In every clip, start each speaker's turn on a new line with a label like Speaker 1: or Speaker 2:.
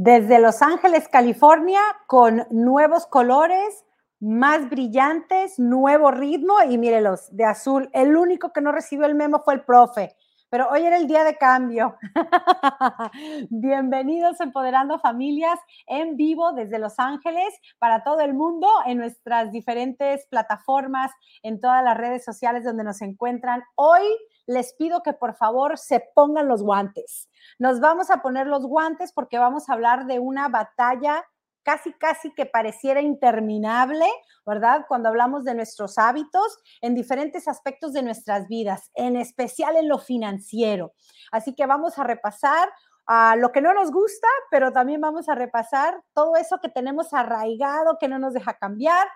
Speaker 1: Desde Los Ángeles, California, con nuevos colores, más brillantes, nuevo ritmo y mírelos, de azul. El único que no recibió el memo fue el profe, pero hoy era el día de cambio. Bienvenidos Empoderando Familias en vivo desde Los Ángeles para todo el mundo en nuestras diferentes plataformas, en todas las redes sociales donde nos encuentran. Hoy les pido que por favor se pongan los guantes. Nos vamos a poner los guantes porque vamos a hablar de una batalla casi, casi que pareciera interminable, ¿verdad? Cuando hablamos de nuestros hábitos en diferentes aspectos de nuestras vidas, en especial en lo financiero. Así que vamos a repasar a lo que no nos gusta, pero también vamos a repasar todo eso que tenemos arraigado, que no nos deja cambiar,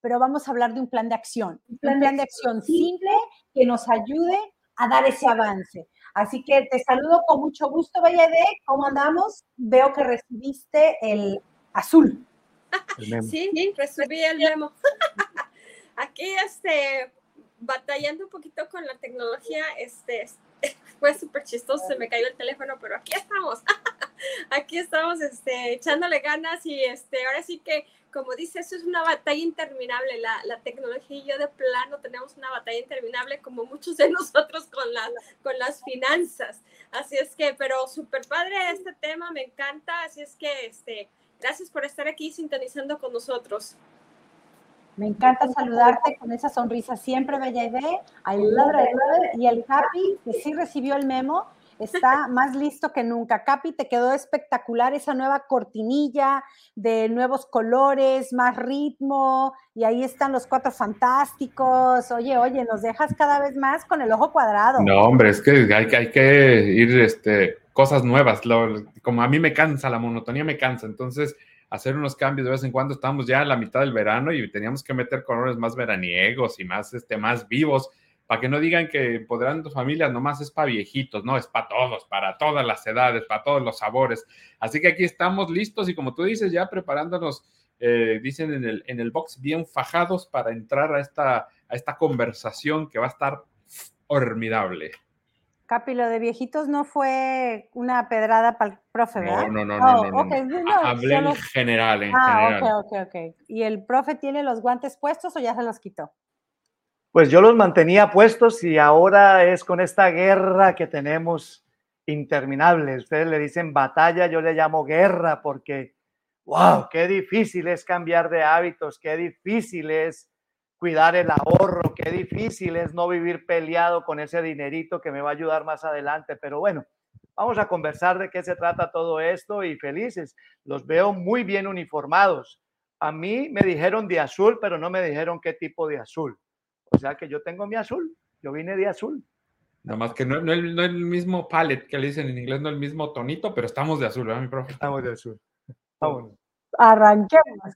Speaker 1: pero vamos a hablar de un plan de acción, un plan, de acción simple que nos ayude a dar ese avance. Así que te saludo con mucho gusto, de ¿Cómo andamos? Veo que recibiste el azul.
Speaker 2: Sí, recibí el memo. Aquí, este, batallando un poquito con la tecnología, este, fue súper chistoso, se me cayó el teléfono, pero aquí estamos. aquí estamos, este, echándole ganas y, este, ahora sí que como dice, eso es una batalla interminable. La, la, tecnología y yo de plano tenemos una batalla interminable como muchos de nosotros con, la, con las finanzas. Así es que, pero súper padre este tema, me encanta. Así es que, este, gracias por estar aquí sintonizando con nosotros.
Speaker 1: Me encanta saludarte con esa sonrisa siempre, Bella y Y el Happy, que sí recibió el memo, está más listo que nunca. Capi, te quedó espectacular esa nueva cortinilla de nuevos colores, más ritmo, y ahí están los cuatro fantásticos. Oye, oye, nos dejas cada vez más con el ojo cuadrado.
Speaker 3: No, hombre, es que hay, que ir, este, cosas nuevas. como a mí me cansa, la monotonía me cansa, entonces hacer unos cambios de vez en cuando. Estamos ya a la mitad del verano y teníamos que meter colores más veraniegos y más, este, más vivos para que no digan que Empoderando Familias nomás es para viejitos, no, es para todos, para todas las edades, para todos los sabores. Así que aquí estamos listos y como tú dices, ya preparándonos, eh, dicen en el, en el box, bien fajados para entrar a esta, a esta conversación que va a estar formidable.
Speaker 1: Capi, lo de viejitos no fue una pedrada para el profe, ¿verdad?
Speaker 3: No, no, no, no, no, Hablé en general, en ah, general.
Speaker 1: ok, ok, ok. ¿Y el profe tiene los guantes puestos o ya se los quitó?
Speaker 4: Pues yo los mantenía puestos y ahora es con esta guerra que tenemos interminable. Ustedes le dicen batalla, yo le llamo guerra porque, wow, qué difícil es cambiar de hábitos, qué difícil es cuidar el ahorro, qué difícil es no vivir peleado con ese dinerito que me va a ayudar más adelante. Pero bueno, vamos a conversar de qué se trata todo esto y felices. Los veo muy bien uniformados. A mí me dijeron de azul, pero no me dijeron qué tipo de azul. O sea que yo tengo mi azul, yo vine de azul.
Speaker 3: Nada más que no, es el mismo palette que le dicen en inglés, no el mismo tonito, pero estamos de azul, ¿verdad, mi profe?
Speaker 4: Estamos de azul. Vámonos.
Speaker 1: Arranquemos.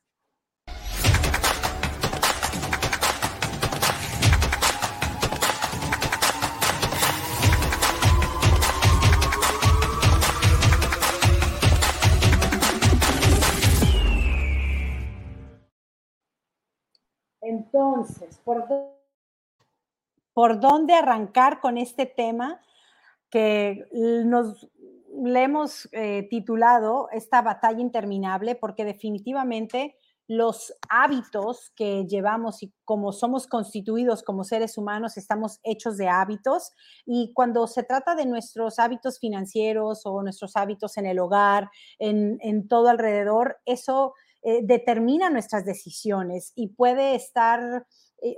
Speaker 1: Entonces, ¿por dónde? Por dónde arrancar con este tema que nos le hemos eh, titulado esta batalla interminable porque definitivamente los hábitos que llevamos y como somos constituidos como seres humanos, estamos hechos de hábitos. Y cuando se trata de nuestros hábitos financieros o nuestros hábitos en el hogar, en, todo alrededor, eso eh, determina nuestras decisiones y puede estar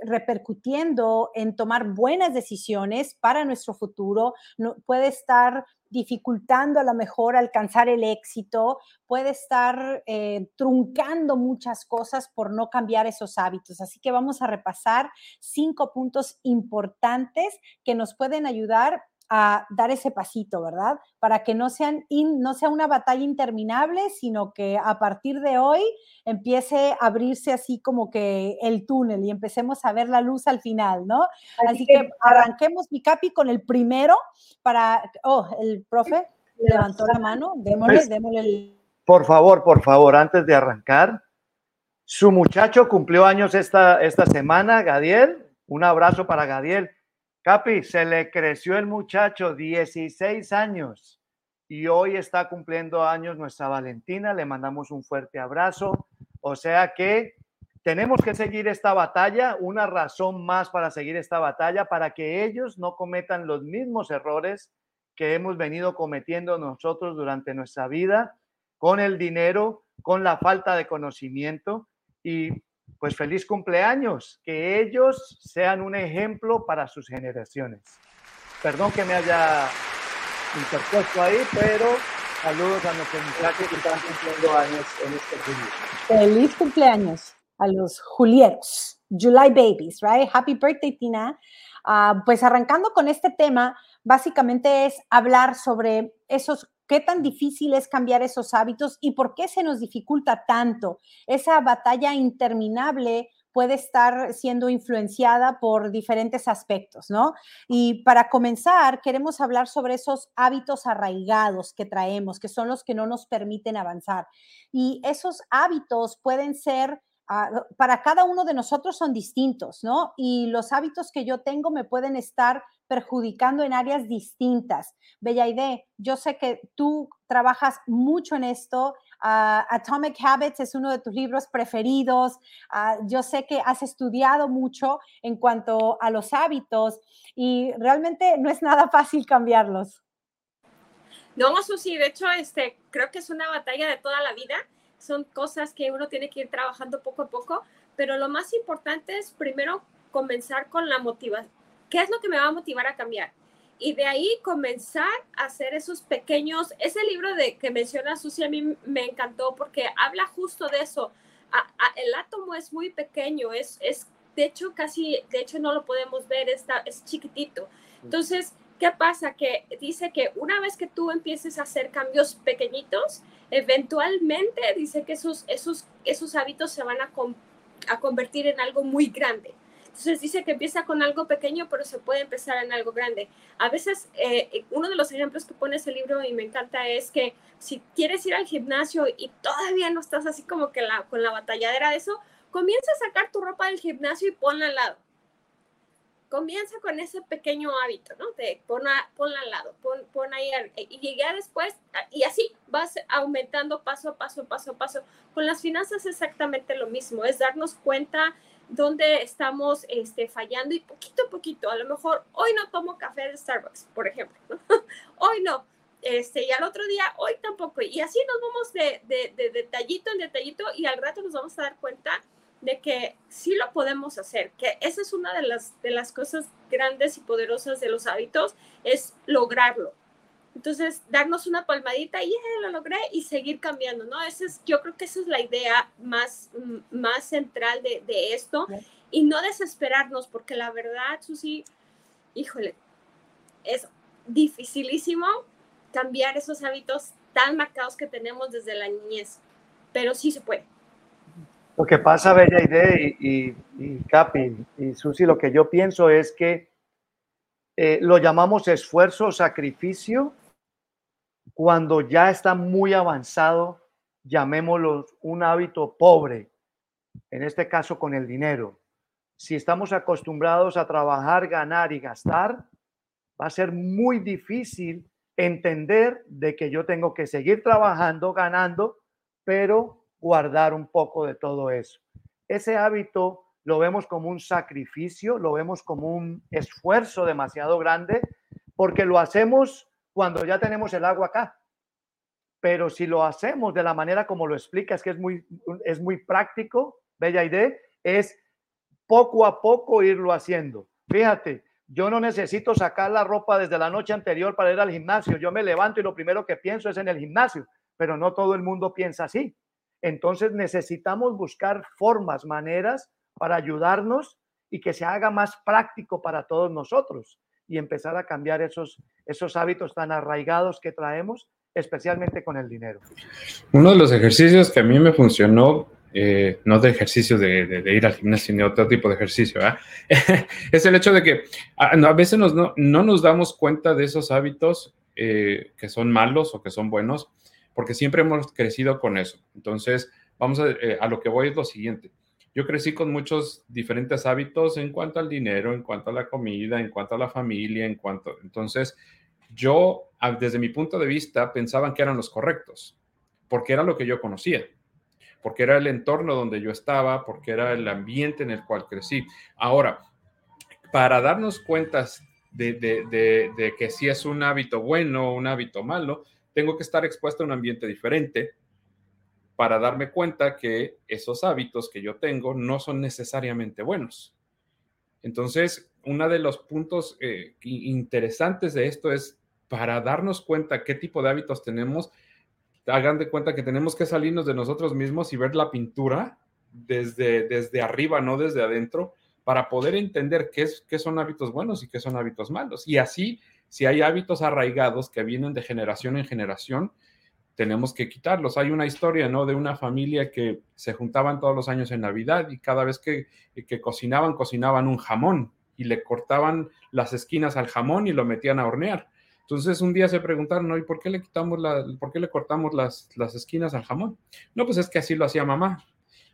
Speaker 1: repercutiendo en tomar buenas decisiones para nuestro futuro, no, puede estar dificultando a lo mejor alcanzar el éxito, puede estar eh, truncando muchas cosas por no cambiar esos hábitos. Así que vamos a repasar cinco puntos importantes que nos pueden ayudar a dar ese pasito, ¿verdad? Para que no, sean no sea una batalla interminable, sino que a partir de hoy empiece a abrirse así como que el túnel y empecemos a ver la luz al final, ¿no? Así, que, arranquemos mi capi con el primero para, oh, el profe levantó la mano, démosle, pues, démosle el...
Speaker 4: Por favor, por favor, antes de arrancar, su muchacho cumplió años esta, esta semana, Gadiel, un abrazo para Gadiel. Capi, se le creció el muchacho, 16 años. y hoy está cumpliendo años nuestra Valentina, le mandamos un fuerte abrazo. O sea que tenemos que seguir esta batalla, una razón más para seguir esta batalla, para que ellos no cometan los mismos errores que hemos venido cometiendo nosotros durante nuestra vida con el dinero, con la falta de conocimiento y pues feliz cumpleaños, que ellos sean un ejemplo para sus generaciones. Perdón que me haya interpuesto ahí, pero saludos a nuestros muchachos que están cumpliendo años en este julio.
Speaker 1: Feliz cumpleaños a los julieros, July Babies, right? Happy birthday, Tina. Uh, pues arrancando con este tema, básicamente es hablar sobre esos qué tan difícil es cambiar esos hábitos y por qué se nos dificulta tanto. Esa batalla interminable puede estar siendo influenciada por diferentes aspectos, ¿no? Y para comenzar, queremos hablar sobre esos hábitos arraigados que traemos, que son los que no nos permiten avanzar. Y esos hábitos pueden ser Ah, para cada uno de nosotros son distintos, ¿no? Y los hábitos que yo tengo me pueden estar perjudicando en áreas distintas. Bella yo sé que tú trabajas mucho en esto. Ah, Atomic Habits es uno de tus libros preferidos. Ah, yo sé que has estudiado mucho en cuanto a los hábitos y realmente no es nada fácil cambiarlos.
Speaker 2: No, sí, de hecho, este, creo que es una batalla de toda la vida son cosas que uno tiene que ir trabajando poco a poco, pero lo más importante es primero comenzar con la motivación. ¿Qué es lo que me va a motivar a cambiar? Y de ahí comenzar a hacer esos pequeños, ese libro de que menciona Susi a mí me encantó porque habla justo de eso. el átomo es muy pequeño, es, es, de hecho casi, de hecho no lo podemos ver, está, es chiquitito. Entonces, ¿qué pasa? Que dice que una vez que tú empieces a hacer cambios pequeñitos, eventualmente dice que esos, esos, esos hábitos se van a, a convertir en algo muy grande. Entonces dice que empieza con algo pequeño, pero se puede empezar en algo grande. A veces, eh, uno de los ejemplos que pone ese libro y me encanta es que si quieres ir al gimnasio y todavía no estás así como que con la batalladera de eso, comienza a sacar tu ropa del gimnasio y ponla al lado comienza con ese pequeño hábito, ¿no? De pon, ponla al lado, pon, pon ahí, y ya después, y así vas aumentando paso a paso, paso a paso. Con las finanzas exactamente lo mismo, es darnos cuenta dónde estamos este, fallando y poquito a poquito, a lo mejor hoy no tomo café de Starbucks, por ejemplo, hoy no, este, y al otro día, hoy tampoco, y así nos vamos de, de, de detallito en detallito y al rato nos vamos a dar cuenta de que sí lo podemos hacer, que esa es una de las, de las cosas grandes y poderosas de los hábitos, es lograrlo. Entonces, darnos una palmadita y lo logré y seguir cambiando, ¿no? Ese es, yo creo que esa es la idea más, más central de, de esto y no desesperarnos, porque la verdad, Susi, híjole, es dificilísimo cambiar esos hábitos tan marcados que tenemos desde la niñez, pero sí se puede.
Speaker 4: Lo que pasa, Bella Idea y, y, Capi y Susi, lo que yo pienso es que eh, lo llamamos esfuerzo o sacrificio cuando ya está muy avanzado, llamémoslo un hábito pobre, en este caso con el dinero. Si estamos acostumbrados a trabajar, ganar y gastar, va a ser muy difícil entender de que yo tengo que seguir trabajando, ganando, pero guardar un poco de todo eso. Ese hábito lo vemos como un sacrificio, lo vemos como un esfuerzo demasiado grande, porque lo hacemos cuando ya tenemos el agua acá. Pero si lo hacemos de la manera como lo explicas, que es muy, es muy práctico, bella idea, es poco a poco irlo haciendo. Fíjate, yo no necesito sacar la ropa desde la noche anterior para ir al gimnasio. Yo me levanto y lo primero que pienso es en el gimnasio, pero no todo el mundo piensa así. Entonces necesitamos buscar formas, maneras para ayudarnos y que se haga más práctico para todos nosotros y empezar a cambiar esos, esos hábitos tan arraigados que traemos, especialmente con el dinero.
Speaker 3: Uno de los ejercicios que a mí me funcionó, eh, no de ejercicio de, ir al gimnasio ni otro tipo de ejercicio, ¿ah? es el hecho de que a, veces no, nos damos cuenta de esos hábitos eh, que son malos o que son buenos porque siempre hemos crecido con eso. Entonces, vamos eh, a, lo que voy es lo siguiente. Yo crecí con muchos diferentes hábitos en cuanto al dinero, en cuanto a la comida, en cuanto a la familia, en cuanto... Entonces, yo, desde mi punto de vista, pensaban que eran los correctos, porque era lo que yo conocía, porque era el entorno donde yo estaba, porque era el ambiente en el cual crecí. Ahora, para darnos cuenta de, que si es un hábito bueno o un hábito malo, tengo que estar expuesto a un ambiente diferente para darme cuenta que esos hábitos que yo tengo no son necesariamente buenos. Entonces, uno de los puntos eh, interesantes de esto es para darnos cuenta qué tipo de hábitos tenemos, hagan de cuenta que tenemos que salirnos de nosotros mismos y ver la pintura desde, desde arriba, no desde adentro, para poder entender qué, es, qué son hábitos buenos y qué son hábitos malos. Y así, si hay hábitos arraigados que vienen de generación en generación, tenemos que quitarlos. Hay una historia, ¿no? De una familia que se juntaban todos los años en Navidad y cada vez que, que cocinaban, cocinaban un jamón y le cortaban las esquinas al jamón y lo metían a hornear. Entonces un día se preguntaron, ¿no? ¿y por qué le quitamos la, por qué le cortamos las, las esquinas al jamón? No, pues es que así lo hacía mamá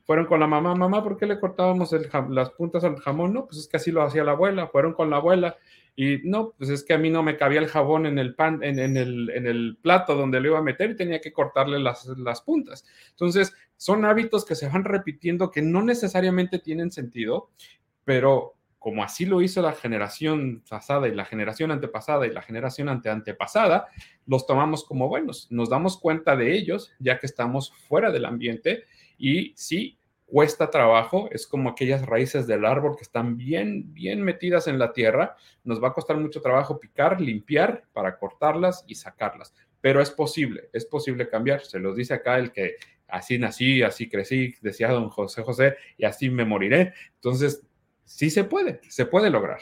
Speaker 3: fueron con la mamá, mamá, ¿por qué le cortábamos las puntas al jamón? No, pues es que así lo hacía la abuela, fueron con la abuela y no, pues es que a mí no me cabía el jabón en el pan, en, el, en el, plato donde lo iba a meter y tenía que cortarle las, las puntas. Entonces, son hábitos que se van repitiendo que no necesariamente tienen sentido, pero como así lo hizo la generación pasada y la generación antepasada y la generación ante antepasada, los tomamos como buenos. Nos damos cuenta de ellos ya que estamos fuera del ambiente y sí, cuesta trabajo, es como aquellas raíces del árbol que están bien, bien metidas en la tierra. Nos va a costar mucho trabajo picar, limpiar para cortarlas y sacarlas, pero es posible, es posible cambiar. Se los dice acá el que así nací, así crecí, decía don José José, y así me moriré. Entonces, sí se puede, se puede lograr.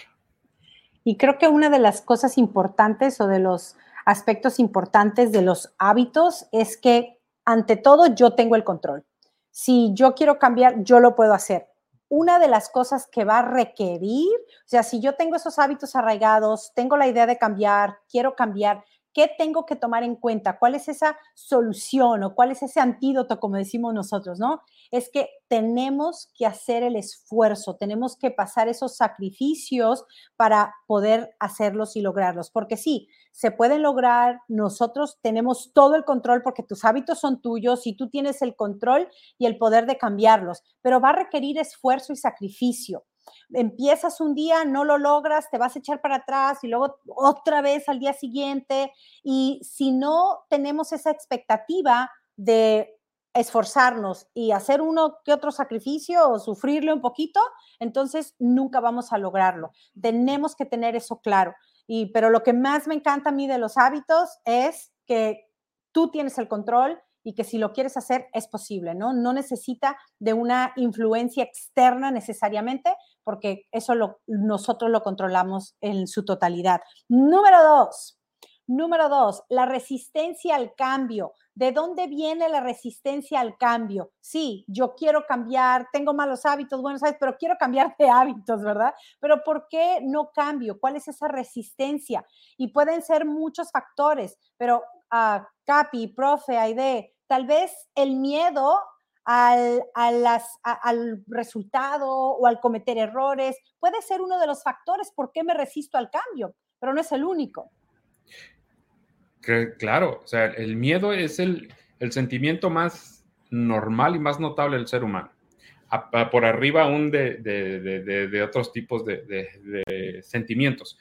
Speaker 1: Y creo que una de las cosas importantes o de los aspectos importantes de los hábitos es que ante todo yo tengo el control si yo quiero cambiar, yo lo puedo hacer. Una de las cosas que va a requerir, o sea, si yo tengo esos hábitos arraigados, tengo la idea de cambiar, quiero cambiar, ¿qué tengo que tomar en cuenta? ¿Cuál es esa solución o cuál es ese antídoto, como decimos nosotros, no? Es que tenemos que hacer el esfuerzo, tenemos que pasar esos sacrificios para poder hacerlos y lograrlos, porque sí, se pueden lograr, nosotros tenemos todo el control porque tus hábitos son tuyos y tú tienes el control y el poder de cambiarlos, pero va a requerir esfuerzo y sacrificio empiezas un día, no lo logras, te vas a echar para atrás y luego otra vez al día siguiente. Y si no tenemos esa expectativa de esforzarnos y hacer uno que otro sacrificio o sufrirle un poquito, entonces nunca vamos a lograrlo. Tenemos que tener eso claro. Y, pero lo que más me encanta a mí de los hábitos es que tú tienes el control y que si lo quieres hacer es posible, ¿no? No necesita de una influencia externa necesariamente, porque eso lo, nosotros lo controlamos en su totalidad. Número dos, número dos, la resistencia al cambio. ¿De dónde viene la resistencia al cambio? Sí, yo quiero cambiar, tengo malos hábitos, buenos hábitos, pero quiero cambiar de hábitos, ¿verdad? Pero ¿por qué no cambio? ¿Cuál es esa resistencia? Y pueden ser muchos factores, pero a Capi, profe, Aide, tal vez el miedo al, al resultado o al cometer errores puede ser uno de los factores por qué me resisto al cambio, pero no es el único.
Speaker 3: Claro, o sea, el miedo es el, sentimiento más normal y más notable del ser humano. por arriba aún de, de otros tipos de, sentimientos.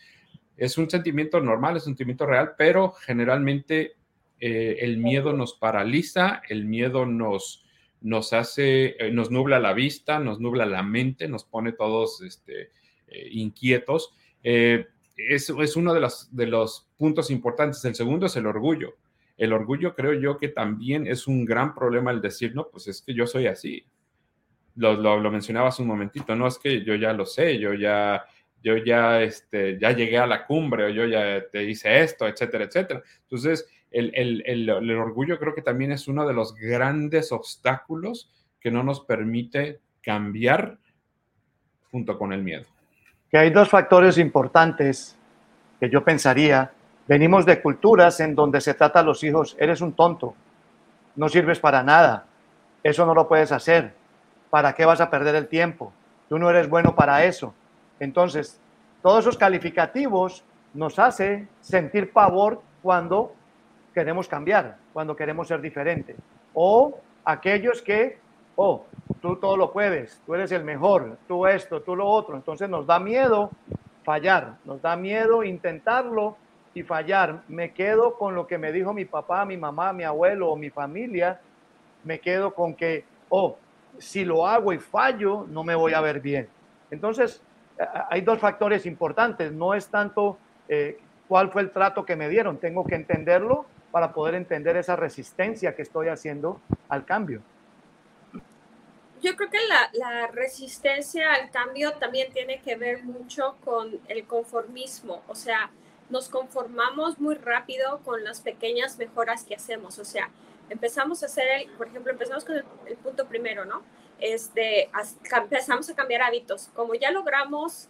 Speaker 3: Es un sentimiento normal, es un sentimiento real, pero generalmente eh, el miedo nos paraliza, el miedo nos, nos hace, eh, nos nubla la vista, nos nubla la mente, nos pone todos este, eh, inquietos. es, es, uno de los, de los puntos importantes. El segundo es el orgullo. El orgullo creo yo que también es un gran problema el decir, no, pues es que yo soy así. Lo, lo, lo mencionabas un momentito, no es que yo ya lo sé, yo ya yo ya, este, ya llegué a la cumbre o yo ya te hice esto, etcétera, etcétera. Entonces, el, orgullo creo que también es uno de los grandes obstáculos que no nos permite cambiar junto con el miedo.
Speaker 4: Que hay dos factores importantes que yo pensaría. Venimos de culturas en donde se trata a los hijos, eres un tonto, no sirves para nada, eso no lo puedes hacer, ¿para qué vas a perder el tiempo? Tú no eres bueno para eso. Entonces, todos esos calificativos nos hace sentir pavor cuando queremos cambiar, cuando queremos ser diferente. O aquellos que, oh, tú todo lo puedes, tú eres el mejor, tú esto, tú lo otro. Entonces nos da miedo fallar, nos da miedo intentarlo y fallar. Me quedo con lo que me dijo mi papá, mi mamá, mi abuelo o mi familia. Me quedo con que, oh, si lo hago y fallo, no me voy a ver bien. Entonces, hay dos factores importantes. No es tanto eh, cuál fue el trato que me dieron, tengo que entenderlo para poder entender esa resistencia que estoy haciendo al cambio.
Speaker 2: Yo creo que la, resistencia al cambio también tiene que ver mucho con el conformismo, o sea, nos conformamos muy rápido con las pequeñas mejoras que hacemos, o sea, empezamos a hacer, el, por ejemplo, empezamos con el, punto primero, ¿no? Este, empezamos a cambiar hábitos, como ya logramos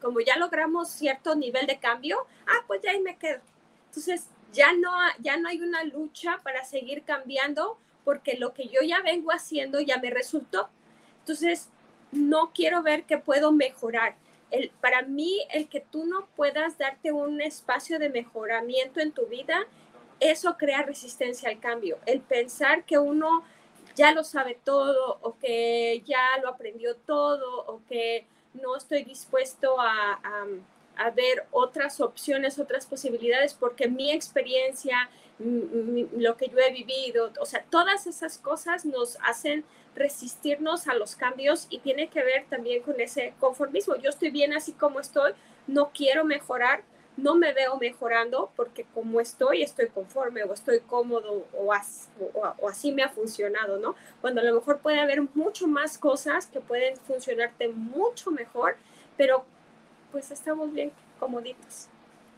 Speaker 2: como ya logramos cierto nivel de cambio, ah, pues ya ahí me quedo. Entonces, ya no, ya no hay una lucha para seguir cambiando porque lo que yo ya vengo haciendo ya me resultó. Entonces, no quiero ver que puedo mejorar. El, para mí, el que tú no puedas darte un espacio de mejoramiento en tu vida, eso crea resistencia al cambio. El pensar que uno ya lo sabe todo o que ya lo aprendió todo o que no estoy dispuesto a, a, ver otras opciones, otras posibilidades, porque mi experiencia, lo que yo he vivido, o sea, todas esas cosas nos hacen resistirnos a los cambios y tiene que ver también con ese conformismo. Yo estoy bien así como estoy, no quiero mejorar, no me veo mejorando porque como estoy, estoy conforme o estoy cómodo o, o, así me ha funcionado, ¿no? Cuando a lo mejor puede haber mucho más cosas que pueden funcionarte mucho mejor, pero pues estamos bien comoditos.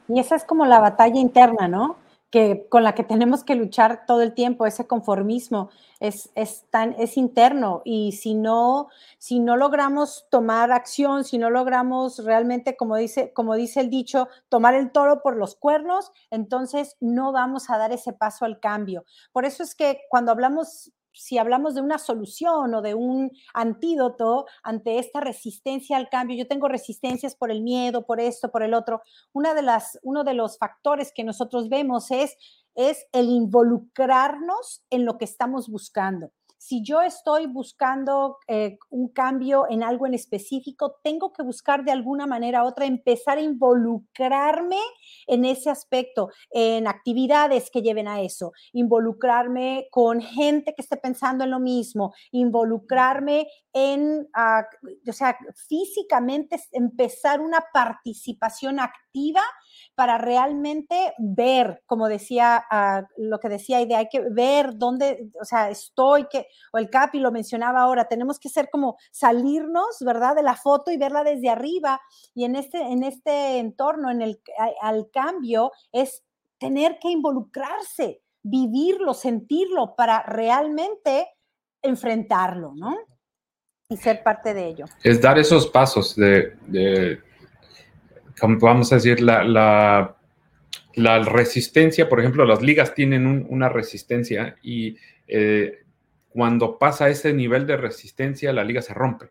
Speaker 1: Y esa es como la batalla interna, ¿no? que con la que tenemos que luchar todo el tiempo, ese conformismo es, es, tan, es interno y si no, si no logramos tomar acción, si no logramos realmente, como dice, como dice el dicho, tomar el toro por los cuernos, entonces no vamos a dar ese paso al cambio. Por eso es que cuando hablamos si hablamos de una solución o de un antídoto ante esta resistencia al cambio, yo tengo resistencias por el miedo, por esto, por el otro, una de las, uno de los factores que nosotros vemos es, es el involucrarnos en lo que estamos buscando si yo estoy buscando eh, un cambio en algo en específico, tengo que buscar de alguna manera u otra, empezar a involucrarme en ese aspecto, en actividades que lleven a eso, involucrarme con gente que esté pensando en lo mismo, involucrarme en, ah, o sea, físicamente empezar una participación activa para realmente ver, como decía, ah, lo que decía hay que ver dónde, o sea, estoy, que, o el Capi lo mencionaba ahora, tenemos que ser como salirnos, ¿verdad?, de la foto y verla desde arriba. Y en este, en este entorno, en el, al cambio, es tener que involucrarse, vivirlo, sentirlo para realmente enfrentarlo, ¿no? Y ser parte de ello.
Speaker 3: Es dar esos pasos de vamos a decir, la, la, resistencia, por ejemplo, las ligas tienen una resistencia y eh, cuando pasa ese nivel de resistencia, la liga se rompe.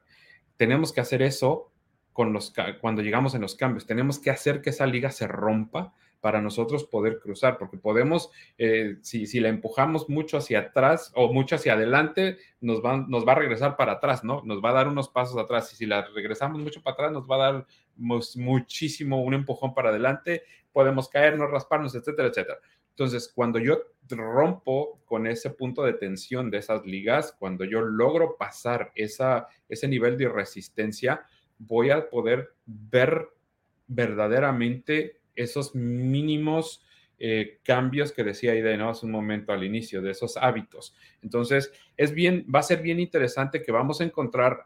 Speaker 3: Tenemos que hacer eso con los, cuando llegamos en los cambios. Tenemos que hacer que esa liga se rompa para nosotros poder cruzar, porque podemos, eh, si, si la empujamos mucho hacia atrás o mucho hacia adelante, nos va, nos va a regresar para atrás, ¿no? Nos va a dar unos pasos atrás y si la regresamos mucho para atrás, nos va a dar muchísimo un empujón para adelante, podemos caernos, rasparnos, etcétera, etcétera. Entonces, cuando yo rompo con ese punto de tensión de esas ligas, cuando yo logro pasar esa, ese nivel de resistencia, voy a poder ver verdaderamente esos mínimos eh, cambios que decía Ida ¿no? hace un momento al inicio, de esos hábitos. Entonces, es bien, va a ser bien interesante que vamos a encontrar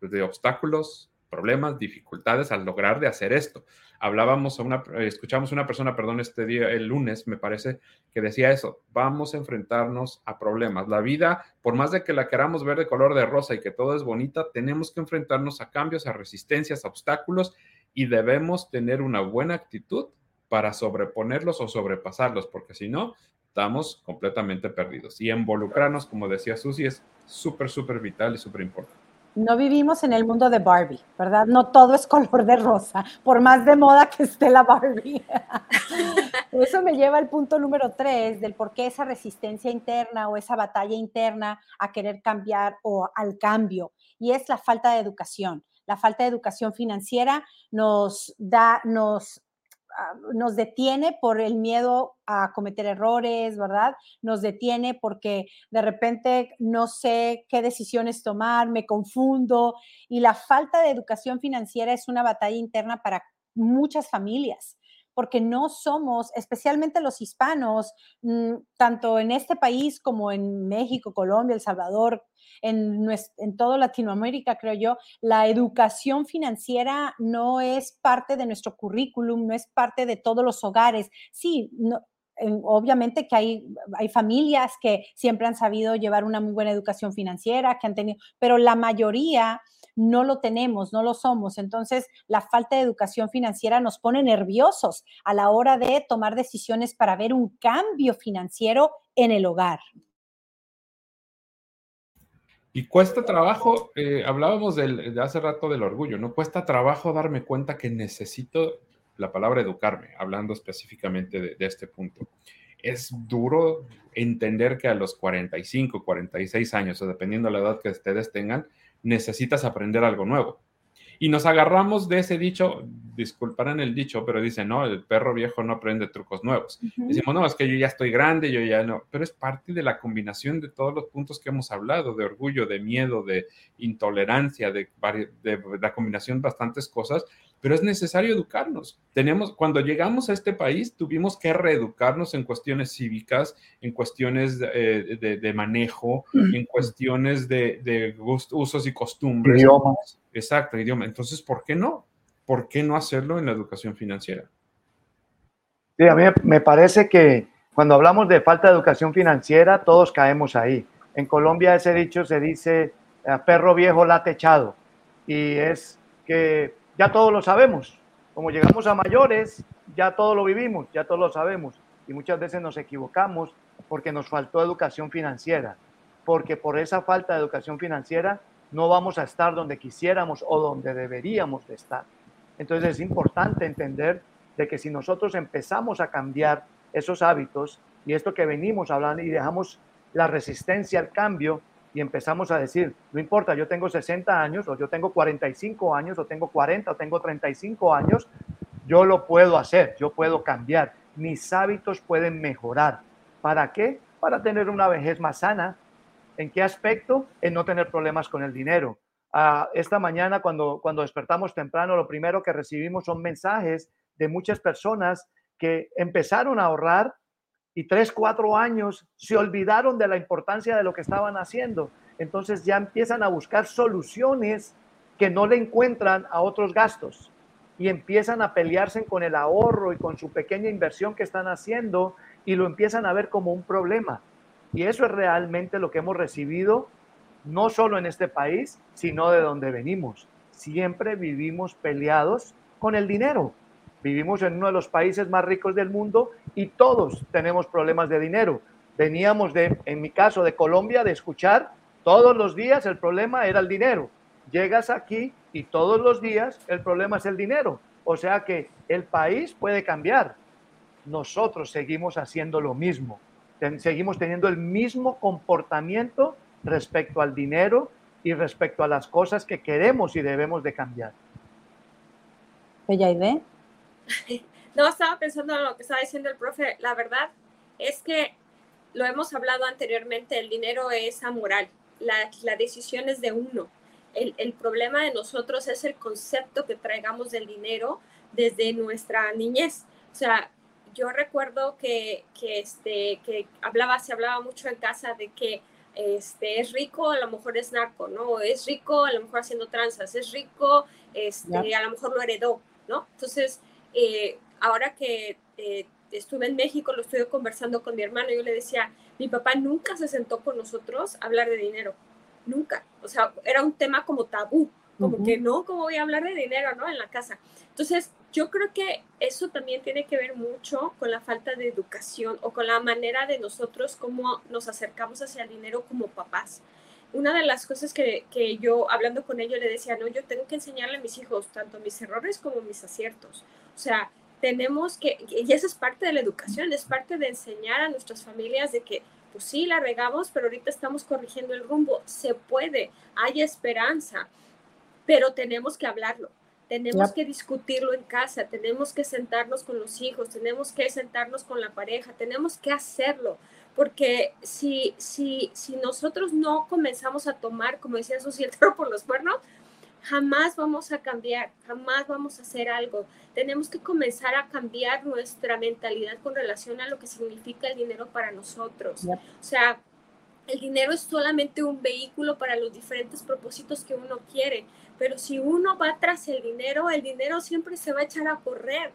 Speaker 3: de obstáculos, problemas, dificultades al lograr de hacer esto. Hablábamos a una, escuchamos a una persona, perdón, este día, el lunes, me parece, que decía eso, vamos a enfrentarnos a problemas. La vida, por más de que la queramos ver de color de rosa y que todo es bonita, tenemos que enfrentarnos a cambios, a resistencias, a obstáculos y debemos tener una buena actitud para sobreponerlos o sobrepasarlos, porque si no, estamos completamente perdidos. Y involucrarnos, como decía Susi, es súper, súper vital y súper importante.
Speaker 1: No vivimos en el mundo de Barbie, ¿verdad? No todo es color de rosa, por más de moda que esté la Barbie. Eso me lleva al punto número tres del por qué esa resistencia interna o esa batalla interna a querer cambiar o al cambio, y es la falta de educación. La falta de educación financiera nos da, nos nos detiene por el miedo a cometer errores, ¿verdad? Nos detiene porque de repente no sé qué decisiones tomar, me confundo y la falta de educación financiera es una batalla interna para muchas familias porque no somos, especialmente los hispanos, mm, tanto en este país como en México, Colombia, El Salvador, en, en toda Latinoamérica, creo yo, la educación financiera no es parte de nuestro currículum, no es parte de todos los hogares. Sí, obviamente que hay, hay familias que siempre han sabido llevar una muy buena educación financiera, que han tenido, pero la mayoría no lo tenemos, no lo somos. Entonces, la falta de educación financiera nos pone nerviosos a la hora de tomar decisiones para ver un cambio financiero en el hogar.
Speaker 3: Y cuesta trabajo, eh, hablábamos de hace rato del orgullo, ¿no? Cuesta trabajo darme cuenta que necesito la palabra educarme, hablando específicamente de, de este punto. Es duro entender que a los 45, 46 años, o dependiendo de la edad que ustedes tengan, necesitas aprender algo nuevo. Y nos agarramos de ese dicho, disculparán el dicho, pero dicen, no, el perro viejo no aprende trucos nuevos. Decimos, no, es que yo ya estoy grande, yo ya no, pero es parte de la combinación de todos los puntos que hemos hablado, de orgullo, de miedo, de intolerancia, de, de, de la combinación de bastantes cosas, pero es necesario educarnos. Tenemos, cuando llegamos a este país, tuvimos que reeducarnos en cuestiones cívicas, en cuestiones de, eh, manejo, en cuestiones de, usos y costumbres.
Speaker 4: Idiomas.
Speaker 3: Exacto, idioma. Entonces, ¿por qué no? ¿Por qué no hacerlo en la educación financiera?
Speaker 4: Sí, a mí me parece que cuando hablamos de falta de educación financiera, todos caemos ahí. En Colombia ese dicho se dice, perro viejo late echado. Y es que ya todos lo sabemos. Como llegamos a mayores, ya todo lo vivimos, ya todo lo sabemos. Y muchas veces nos equivocamos porque nos faltó educación financiera. Porque por esa falta de educación financiera no vamos a estar donde quisiéramos o donde deberíamos de estar. Entonces es importante entender de que si nosotros empezamos a cambiar esos hábitos y esto que venimos hablando y dejamos la resistencia al cambio, y empezamos a decir, no importa, yo tengo 60 años, o yo tengo 45 años, o tengo 40, o tengo 35 años, yo lo puedo hacer, yo puedo cambiar, mis hábitos pueden mejorar. ¿Para qué? Para tener una vejez más sana. ¿En qué aspecto? En no tener problemas con el dinero. Ah, esta mañana, cuando, cuando despertamos temprano, lo primero que recibimos son mensajes de muchas personas que empezaron a ahorrar y tres, cuatro años se olvidaron de la importancia de lo que estaban haciendo. Entonces ya empiezan a buscar soluciones que no le encuentran a otros gastos y empiezan a pelearse con el ahorro y con su pequeña inversión que están haciendo y lo empiezan a ver como un problema. Y eso es realmente lo que hemos recibido, no solo en este país, sino de donde venimos. Siempre vivimos peleados con el dinero. Vivimos en uno de los países más ricos del mundo y todos tenemos problemas de dinero. Veníamos de, en mi caso, de Colombia, de escuchar todos los días el problema era el dinero. Llegas aquí y todos los días el problema es el dinero. O sea que el país puede cambiar. Nosotros seguimos haciendo lo mismo. seguimos teniendo el mismo comportamiento respecto al dinero y respecto a las cosas que queremos y debemos de cambiar.
Speaker 1: Bella idea.
Speaker 2: No, estaba pensando en lo que estaba diciendo el profe. La verdad es que lo hemos hablado anteriormente, el dinero es amoral, la, la decisión es de uno. El, el, problema de nosotros es el concepto que traigamos del dinero desde nuestra niñez. O sea, yo recuerdo que, que, este, que hablaba, se hablaba mucho en casa de que este, es rico, a lo mejor es narco, ¿no? Es rico, a lo mejor haciendo tranzas, es rico, este, a lo mejor lo heredó, ¿no? Entonces, eh, ahora que eh, estuve en México, lo estuve conversando con mi hermano, yo le decía, mi papá nunca se sentó con nosotros a hablar de dinero, nunca. O sea, era un tema como tabú, como que no, ¿cómo voy a hablar de dinero, no? En la casa. Entonces, yo creo que eso también tiene que ver mucho con la falta de educación o con la manera de nosotros cómo nos acercamos hacia el dinero como papás. Una de las cosas que, que, yo, hablando con ellos, le decía, no, yo tengo que enseñarle a mis hijos tanto mis errores como mis aciertos. O sea, tenemos que, y eso es parte de la educación, es parte de enseñar a nuestras familias de que, pues sí, la regamos, pero ahorita estamos corrigiendo el rumbo, se puede, hay esperanza, pero tenemos que hablarlo. Tenemos que discutirlo en casa, tenemos que sentarnos con los hijos, tenemos que sentarnos con la pareja, tenemos que hacerlo, porque si, si, si nosotros no comenzamos a tomar, como decía Susi, el por los cuernos, jamás vamos a cambiar, jamás vamos a hacer algo. Tenemos que comenzar a cambiar nuestra mentalidad con relación a lo que significa el dinero para nosotros. O sea, el dinero es solamente un vehículo para los diferentes propósitos que uno quiere, pero si uno va tras el dinero, el dinero siempre se va a echar a correr.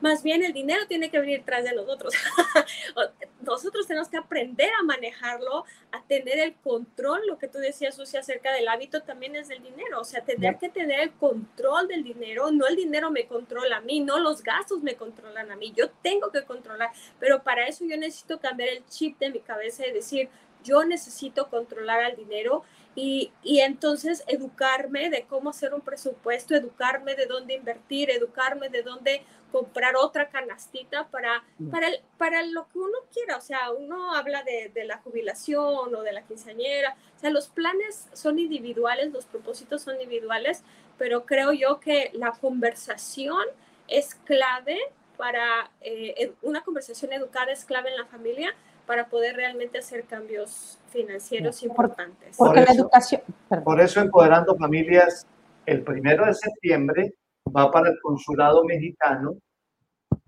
Speaker 2: Más bien el dinero tiene que venir tras de nosotros. nosotros tenemos que aprender a manejarlo, a tener el control. Lo que tú decías, Susi, acerca del hábito también es del dinero. O sea, tener que tener el control del dinero. No el dinero me controla a mí, no los gastos me controlan a mí. Yo tengo que controlar. Pero para eso yo necesito cambiar el chip de mi cabeza y decir, yo necesito controlar al dinero y, y, entonces educarme de cómo hacer un presupuesto, educarme de dónde invertir, educarme de dónde comprar otra canastita para, mm. para, para lo que uno quiera. O sea, uno habla de, de, la jubilación o de la quinceañera. O sea, los planes son individuales, los propósitos son individuales, pero creo yo que la conversación es clave para, eh, una conversación educada es clave en la familia para poder realmente hacer cambios financieros importantes.
Speaker 4: Porque la educación... Por eso Empoderando Familias, el primero de septiembre, va para el Consulado Mexicano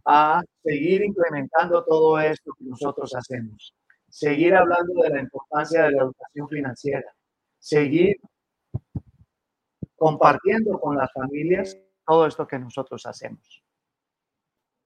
Speaker 4: a seguir implementando todo esto que nosotros hacemos, seguir hablando de la importancia de la educación financiera, seguir compartiendo con las familias todo esto que nosotros hacemos.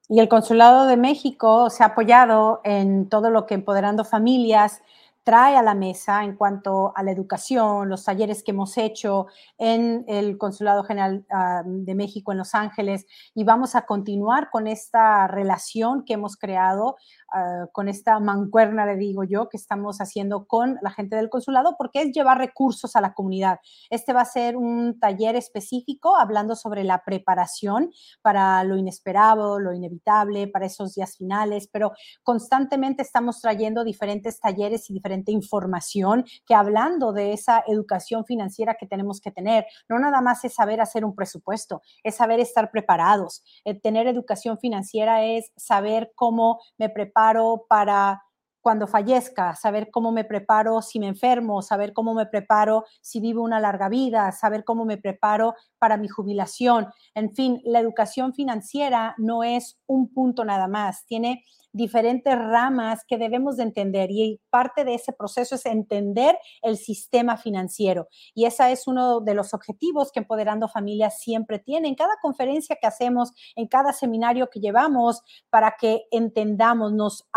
Speaker 1: Y el Consulado de México se ha apoyado en todo lo que Empoderando Familias trae a la mesa en cuanto a la educación, los talleres que hemos hecho en el Consulado General ah, de México en Los Ángeles y vamos a continuar con esta relación que hemos creado Ah, con esta mancuerna, le digo yo, que estamos haciendo con la gente del consulado, porque es llevar recursos a la comunidad. Este va a ser un taller específico hablando sobre la preparación para lo inesperado, lo inevitable, para esos días finales, pero constantemente estamos trayendo diferentes talleres y diferente información que hablando de esa educación financiera que tenemos que tener, no nada más es saber hacer un presupuesto, es saber estar preparados. Eh, tener educación financiera es saber cómo me preparo para cuando fallezca, saber cómo me preparo si me enfermo, saber cómo me preparo si vivo una larga vida, saber cómo me preparo para mi jubilación. En fin, la educación financiera no es un punto nada más, tiene diferentes ramas que debemos de entender y parte de ese proceso es entender el sistema financiero. Y ese es uno de los objetivos que Empoderando Familias siempre tiene. En cada conferencia que hacemos, en cada seminario que llevamos, para que entendamos, nos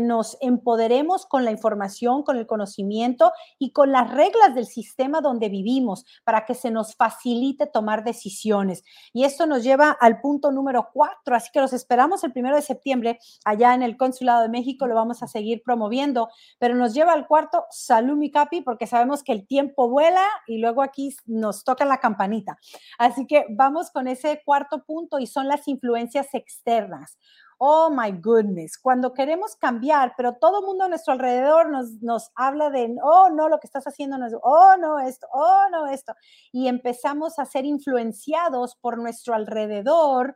Speaker 1: nos empoderemos con la información, con el conocimiento y con las reglas del sistema donde vivimos para que se nos facilite tomar decisiones. Y esto nos lleva al punto número cuatro, así que los esperamos el primero de septiembre allá en el Consulado de México, lo vamos a seguir promoviendo, pero nos lleva al cuarto, salud mi capi, porque sabemos que el tiempo vuela y luego aquí nos toca la campanita. Así que vamos con ese cuarto punto y son las influencias externas oh my goodness, cuando queremos cambiar, pero todo el mundo a nuestro alrededor nos, nos habla de, oh no, lo que estás haciendo no es, oh no, esto, oh no, esto, y empezamos a ser influenciados por nuestro alrededor,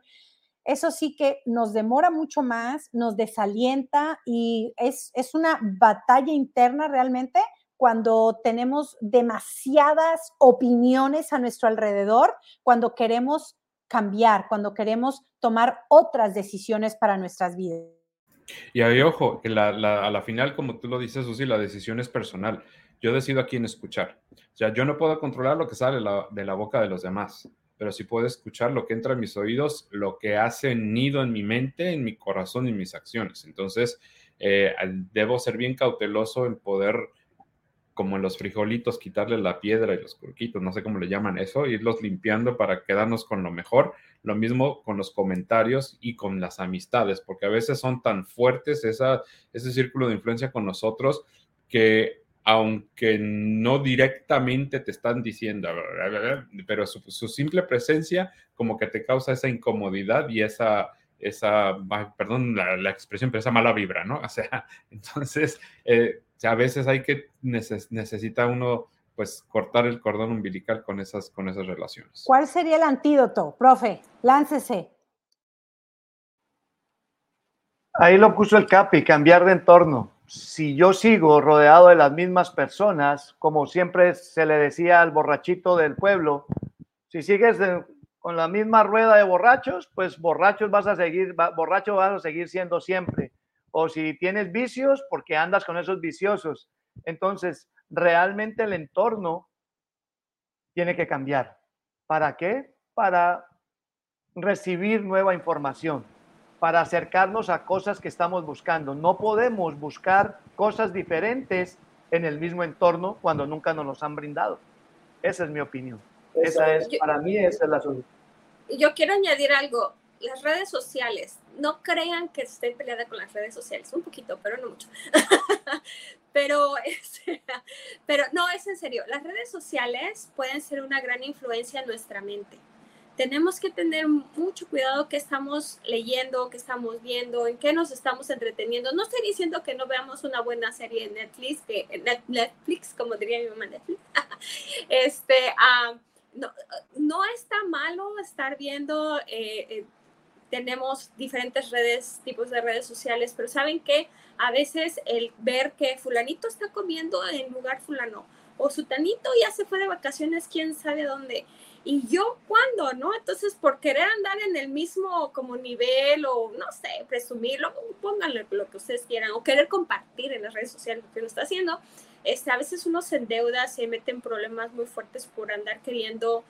Speaker 1: eso sí que nos demora mucho más, nos desalienta y es, es una batalla interna realmente cuando tenemos demasiadas opiniones a nuestro alrededor, cuando queremos cambiar, cuando queremos tomar otras decisiones para nuestras vidas.
Speaker 3: Y ahí, ojo, que a la final, como tú lo dices, Susi, la decisión es personal. Yo decido a quién escuchar. O sea, yo no puedo controlar lo que sale de la boca de los demás, pero sí puedo escuchar lo que entra en mis oídos, lo que hace nido en mi mente, en mi corazón y en mis acciones. Entonces, eh, debo ser bien cauteloso en poder como en los frijolitos, quitarle la piedra y los curquitos, no sé cómo le llaman eso, irlos limpiando para quedarnos con lo mejor. Lo mismo con los comentarios y con las amistades, porque a veces son tan fuertes esa, ese círculo de influencia con nosotros que aunque no directamente te están diciendo, pero su, simple presencia como que te causa esa incomodidad y esa, esa perdón la, expresión, pero esa mala vibra, ¿no? O sea, entonces, eh, a veces hay que, necesita uno pues cortar el cordón umbilical con esas, con esas relaciones.
Speaker 1: ¿Cuál sería el antídoto, profe? Láncese.
Speaker 4: Ahí lo puso el Capi, cambiar de entorno. Si yo sigo rodeado de las mismas personas, como siempre se le decía al borrachito del pueblo, si sigues con la misma rueda de borrachos, pues borrachos vas a seguir, borracho vas a seguir siendo siempre. O si tienes vicios, porque andas con esos viciosos. Entonces, realmente el entorno tiene que cambiar. ¿Para qué? Para recibir nueva información, para acercarnos a cosas que estamos buscando. No podemos buscar cosas diferentes en el mismo entorno cuando nunca nos los han brindado. Esa es mi opinión. Esa es, para mí, esa es la solución.
Speaker 2: Yo quiero añadir algo las redes sociales, no crean que estoy peleada con las redes sociales, un poquito, pero no mucho. pero, pero no, es en serio, las redes sociales pueden ser una gran influencia en nuestra mente. Tenemos que tener mucho cuidado qué estamos leyendo, qué estamos viendo, en qué nos estamos entreteniendo. No estoy diciendo que no veamos una buena serie en Netflix, que, Netflix, como diría mi mamá, Netflix. este, uh, no, no, está malo estar viendo eh, eh tenemos diferentes redes, tipos de redes sociales, pero saben que a veces el ver que fulanito está comiendo en lugar fulano o sutanito ya se fue de vacaciones, quién sabe dónde. Y yo, ¿cuándo? ¿No? Entonces, por querer andar en el mismo como nivel o, no sé, presumirlo, pónganle lo que ustedes quieran, o querer compartir en las redes sociales lo que uno está haciendo, este, a veces uno se endeuda, se mete en problemas muy fuertes por andar queriendo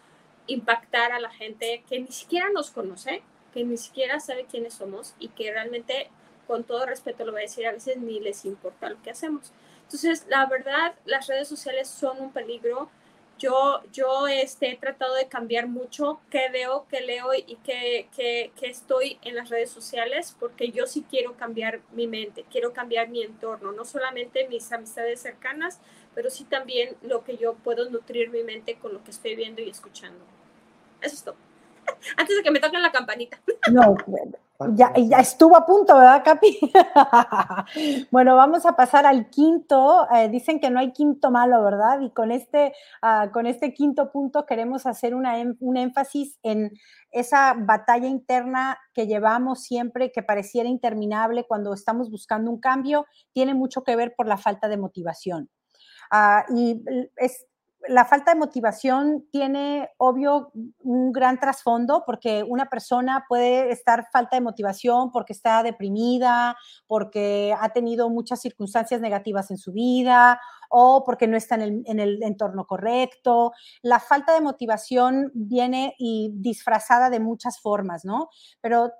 Speaker 2: impactar a la gente que ni siquiera nos conoce, que ni siquiera sabe quiénes somos y que realmente, con todo respeto lo voy a decir, a veces ni les importa lo que hacemos. Entonces, la verdad, las redes sociales son un peligro. Yo, yo este, he tratado de cambiar mucho qué veo, qué leo y qué, qué, qué estoy en las redes sociales, porque yo sí quiero cambiar mi mente, quiero cambiar mi entorno, no solamente mis amistades cercanas, pero sí también lo que yo puedo nutrir mi mente con lo que estoy viendo y escuchando. Eso es todo. Antes de que me toquen la campanita. No,
Speaker 1: ya, ya estuvo a punto, ¿verdad, Capi? bueno, vamos a pasar al quinto. Eh, dicen que no hay quinto malo, ¿verdad? Y con este, uh, con este quinto punto queremos hacer una, em, un énfasis en esa batalla interna que llevamos siempre, que pareciera interminable cuando estamos buscando un cambio, tiene mucho que ver por la falta de motivación. Uh, y es, la falta de motivación tiene, obvio, un gran trasfondo porque una persona puede estar falta de motivación porque está deprimida, porque ha tenido muchas circunstancias negativas en su vida o porque no está en el, entorno correcto. La falta de motivación viene y disfrazada de muchas formas, ¿no? Pero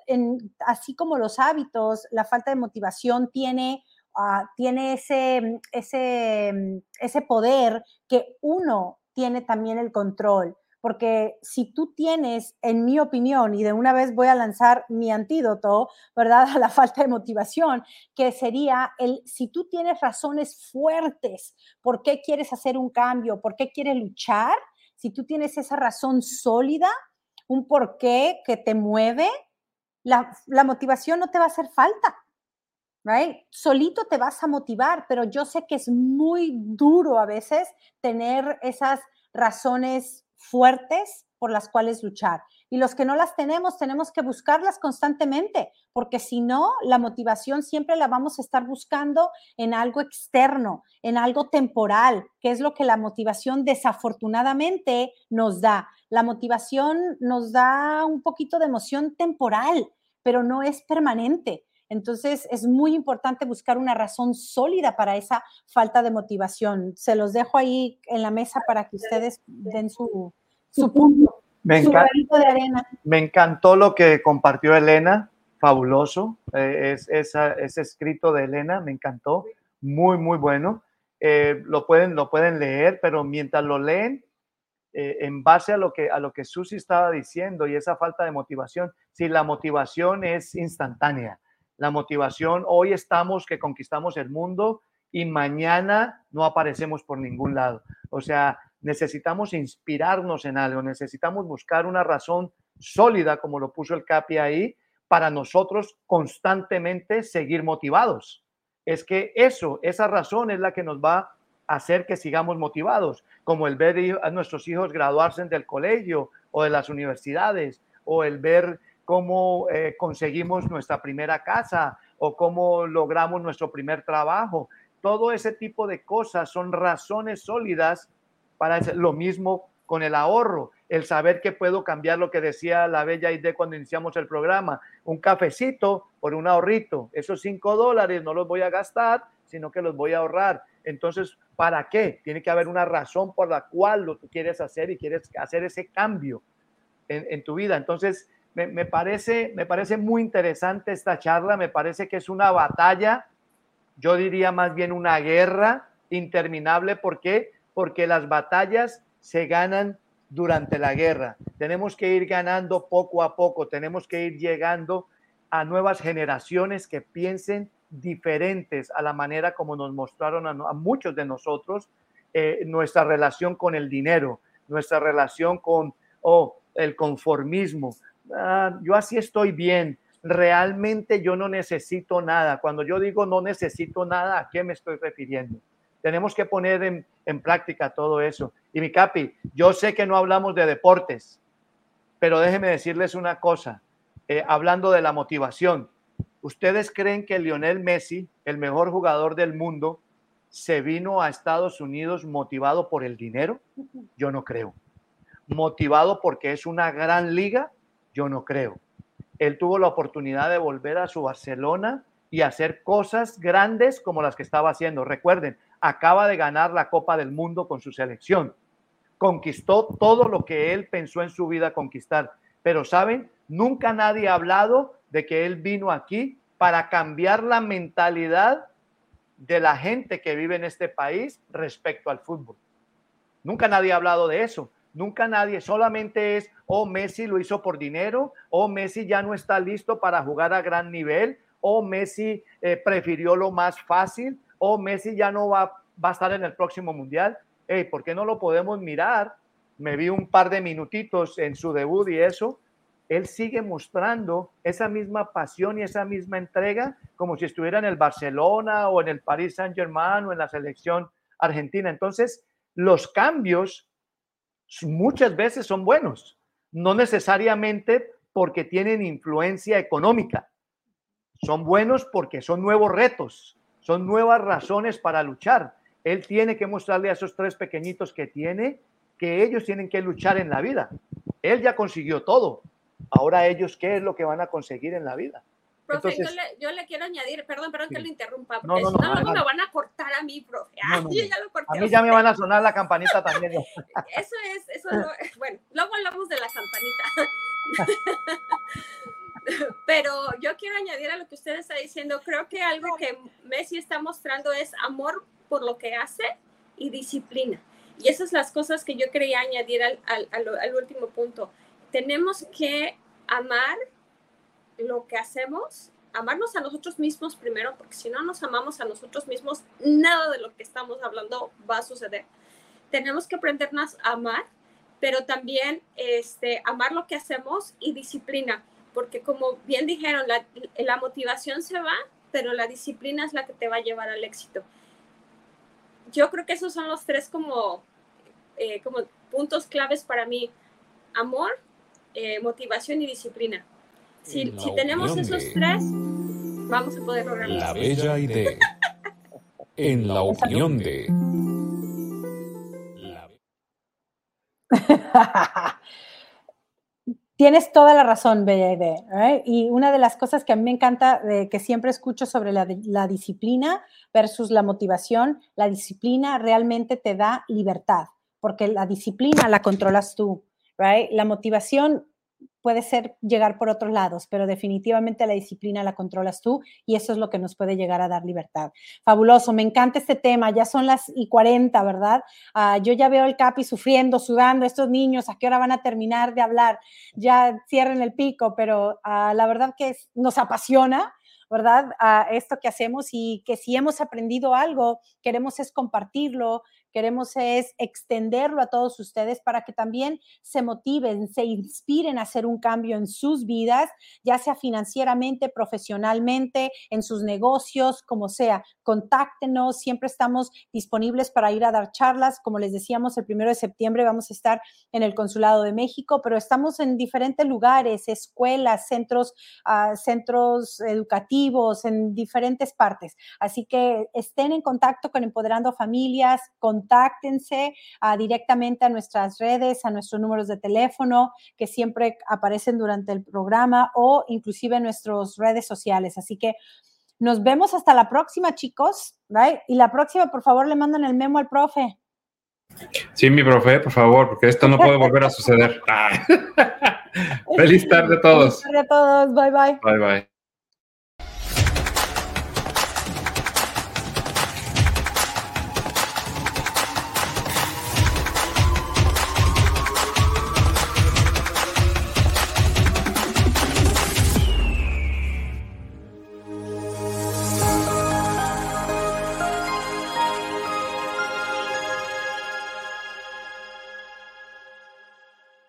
Speaker 1: así como los hábitos, la falta de motivación tiene Ah, tiene ese, ese, ese poder que uno tiene también el control. Porque si tú tienes, en mi opinión, y de una vez voy a lanzar mi antídoto, ¿verdad? A la falta de motivación, que sería el, si tú tienes razones fuertes, ¿por qué quieres hacer un cambio? ¿Por qué quieres luchar? Si tú tienes esa razón sólida, un porqué que te mueve, la, la motivación no te va a hacer falta Solito te vas a motivar, pero yo sé que es muy duro a veces tener esas razones fuertes por las cuales luchar. Y los que no las tenemos, tenemos que buscarlas constantemente, porque si no, la motivación siempre la vamos a estar buscando en algo externo, en algo temporal, que es lo que la motivación desafortunadamente nos da. La motivación nos da un poquito de emoción temporal, pero no es permanente. Entonces, es muy importante buscar una razón sólida para esa falta de motivación. Se los dejo ahí en la mesa para que ustedes den su, punto.
Speaker 4: Me, su de arena. me encantó lo que compartió Elena, fabuloso. Eh, es, ese escrito de Elena me encantó, muy, muy bueno. Eh, lo, pueden, lo pueden leer, pero mientras lo leen, eh, en base a lo, que, a lo que Susi estaba diciendo y esa falta de motivación, si la motivación es instantánea, la motivación. Hoy estamos que conquistamos el mundo y mañana no aparecemos por ningún lado. O sea, necesitamos inspirarnos en algo, necesitamos buscar una razón sólida, como lo puso el Capi ahí, para nosotros constantemente seguir motivados. Es que eso, esa razón es la que nos va a hacer que sigamos motivados, como el ver a nuestros hijos graduarse del colegio o de las universidades, o el ver cómo eh, conseguimos nuestra primera casa o cómo logramos nuestro primer trabajo. Todo ese tipo de cosas son razones sólidas para lo mismo con el ahorro, el saber que puedo cambiar lo que decía la bella idea cuando iniciamos el programa, un cafecito por un ahorrito, esos cinco dólares no los voy a gastar, sino que los voy a ahorrar. Entonces, ¿para qué? Tiene que haber una razón por la cual lo quieres hacer y quieres hacer ese cambio en, tu vida. Entonces, me, parece, me parece muy interesante esta charla, me parece que es una batalla, yo diría más bien una guerra interminable. ¿Por qué? Porque las batallas se ganan durante la guerra. Tenemos que ir ganando poco a poco, tenemos que ir llegando a nuevas generaciones que piensen diferentes a la manera como nos mostraron a, muchos de nosotros eh, nuestra relación con el dinero, nuestra relación con oh, el conformismo. Ah, yo así estoy bien, realmente yo no necesito nada. Cuando yo digo no necesito nada, ¿a qué me estoy refiriendo? Tenemos que poner en, práctica todo eso. Y mi capi, yo sé que no hablamos de deportes, pero déjenme decirles una cosa, eh, hablando de la motivación. ¿Ustedes creen que Lionel Messi, el mejor jugador del mundo, se vino a Estados Unidos motivado por el dinero? Yo no creo. ¿Motivado porque es una gran liga? Yo no creo. Él tuvo la oportunidad de volver a su Barcelona y hacer cosas grandes como las que estaba haciendo. Recuerden, acaba de ganar la Copa del Mundo con su selección. Conquistó todo lo que él pensó en su vida conquistar. Pero, ¿saben? Nunca nadie ha hablado de que él vino aquí para cambiar la mentalidad de la gente que vive en este país respecto al fútbol. Nunca nadie ha hablado de eso. Nunca nadie, solamente es, oh, Messi lo hizo por dinero, oh, Messi ya no está listo para jugar a gran nivel, oh, Messi eh, prefirió lo más fácil, oh, Messi ya no va, va a estar en el próximo mundial. Hey, ¿por qué no lo podemos mirar? Me vi un par de minutitos en su debut y eso. Él sigue mostrando esa misma pasión y esa misma entrega como si estuviera en el Barcelona o en el Paris Saint Germain o en la selección argentina. Entonces, los cambios muchas veces son buenos, no necesariamente porque tienen influencia económica. Son buenos porque son nuevos retos, son nuevas razones para luchar. Él tiene que mostrarle a esos tres pequeñitos que tiene que ellos tienen que luchar en la vida. Él ya consiguió todo. Ahora ellos, ¿qué es lo que van a conseguir en la vida?
Speaker 2: Profe, yo, le, quiero añadir, perdón, perdón que lo interrumpa, porque no, no, no, no, me van a cortar a mí, profe.
Speaker 4: ya lo corté a mí ya me van a sonar la campanita también.
Speaker 2: eso es, eso bueno, luego hablamos de la campanita. Pero yo quiero añadir a lo que usted está diciendo, creo que algo que Messi está mostrando es amor por lo que hace y disciplina. Y esas son las cosas que yo quería añadir al, al, último punto. Tenemos que amar lo que hacemos, amarnos a nosotros mismos primero, porque si no nos amamos a nosotros mismos, nada de lo que estamos hablando va a suceder. Tenemos que aprendernos a amar, pero también este, amar lo que hacemos y disciplina porque como bien dijeron, la, motivación se va, pero la disciplina es la que te va a llevar al éxito. Yo creo que esos son los tres como, eh, como puntos claves para mí. Amor, eh, motivación y disciplina. Si, tenemos esos tres, vamos a poder lograr
Speaker 5: La bella idea. en la opinión de...
Speaker 1: Tienes toda la razón, Bella ¿eh? Y una de las cosas que a mí me encanta, que siempre escucho sobre la, la, disciplina versus la motivación, la disciplina realmente te da libertad, porque la disciplina la controlas tú, right? La motivación puede ser llegar por otros lados, pero definitivamente la disciplina la controlas tú y eso es lo que nos puede llegar a dar libertad. Fabuloso, me encanta este tema, ya son las y 40, ¿verdad? Ah, yo ya veo el Capi sufriendo, sudando, estos niños, ¿a qué hora van a terminar de hablar? Ya cierren el pico, pero ah, la verdad que nos apasiona ¿verdad? A esto que hacemos y que si hemos aprendido algo, queremos es compartirlo, queremos es extenderlo a todos ustedes para que también se motiven, se inspiren a hacer un cambio en sus vidas, ya sea financieramente, profesionalmente, en sus negocios, como sea. Contáctenos, siempre estamos disponibles para ir a dar charlas. Como les decíamos, el primero de septiembre vamos a estar en el Consulado de México, pero estamos en diferentes lugares, escuelas, centros, uh, centros educativos, en diferentes partes. Así que estén en contacto con Empoderando Familias, contáctense uh, directamente a nuestras redes, a nuestros números de teléfono que siempre aparecen durante el programa o inclusive en nuestras redes sociales. Así que nos vemos hasta la próxima, chicos. ¿right? Y la próxima, por favor, le mandan el memo al profe.
Speaker 3: Sí, mi profe, por favor, porque esto no puede volver a suceder. Feliz tarde a todos.
Speaker 1: Feliz tarde a todos. Bye, bye.
Speaker 3: Bye, bye.